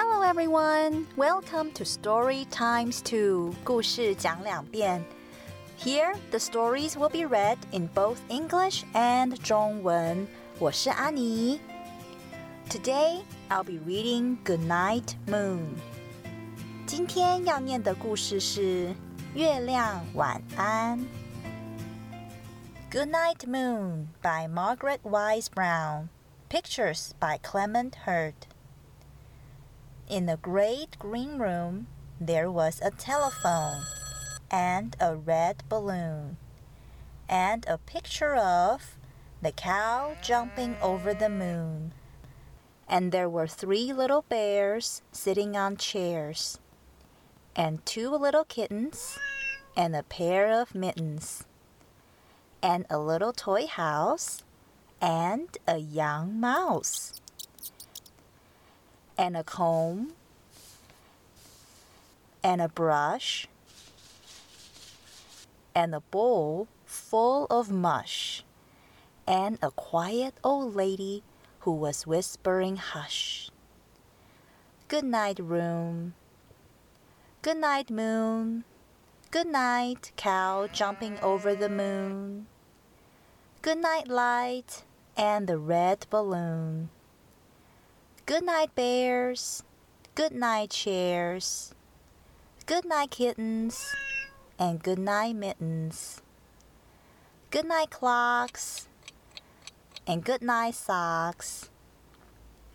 Hello everyone, welcome to Story Times 2. 故事讲两遍. Here, the stories will be read in both English and 中文。我是阿妮。Today, I'll be reading Goodnight Moon. 今天要念的故事是月亮晚安。Goodnight Moon by Margaret Wise Brown. Pictures by Clement Hurd. In the great green room, there was a telephone, and a red balloon, and a picture of the cow jumping over the moon. And there were three little bears sitting on chairs, and two little kittens, and a pair of mittens, and a little toy house, and a young mouse and a comb and a brush and a bowl full of mush and a quiet old lady who was whispering hush. Good night, room. Good night, moon. Good night, cow jumping over the moon. Good night, light and the red balloon. Good night, bears. Good night, chairs. Good night, kittens. And good night, mittens. Good night, clocks. And good night, socks.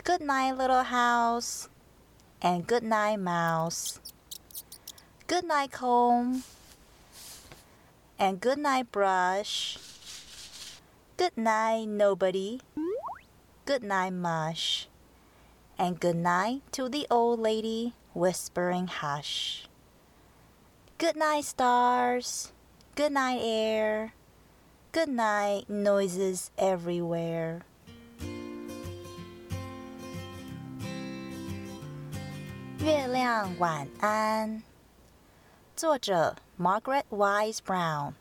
Good night, little house. And good night, mouse. Good night, comb. And good night, brush. Good night, nobody. Good night, mush and good night to the old lady whispering hush. Good night, stars. Good night, air. Good night, noises everywhere. 月亮晚安。作者 Margaret Wise Brown，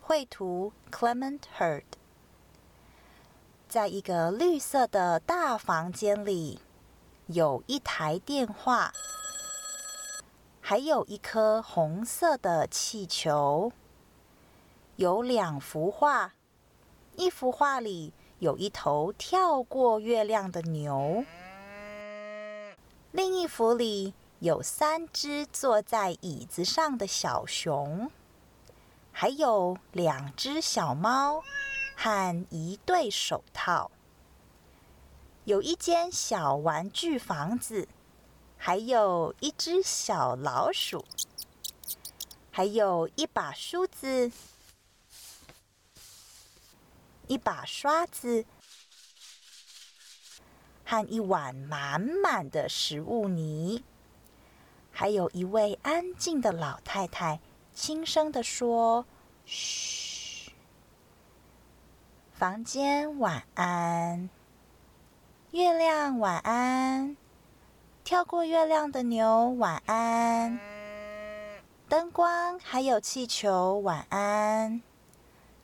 绘图 Clement Hurd。在一个绿色的大房间里。 有一台电话，还有一颗红色的气球，有两幅画，一幅画里有一头跳过月亮的牛，另一幅里有三只坐在椅子上的小熊，还有两只小猫和一对手套。有一间小玩具房子，还有一只小老鼠，还有一把梳子，一把刷子，和一碗满满的食物泥，还有一位安静的老太太，轻声的说：“嘘，房间晚安。”月亮晚安，跳过月亮的牛晚安，灯光还有气球晚安，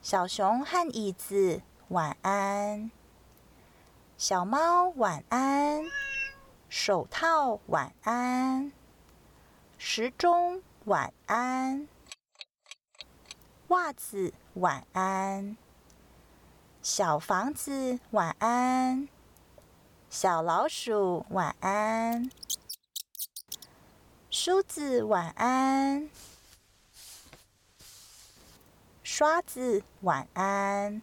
小熊和椅子晚安，小猫晚安，手套晚安，时钟晚安，袜子晚安，小房子晚安。小老鼠晚安，梳子晚安，刷子晚安，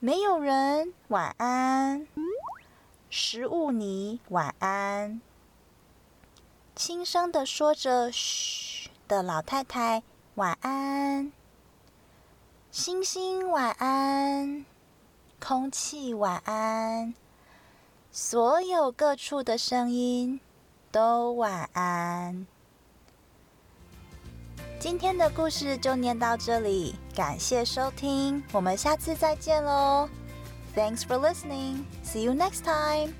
没有人晚安，食物泥晚安，轻声的说着“嘘”的老太太晚安，星星晚安。空气晚安，所有各处的声音都晚安。今天的故事就念到这里，感谢收听，我们下次再见喽！Thanks for listening. See you next time.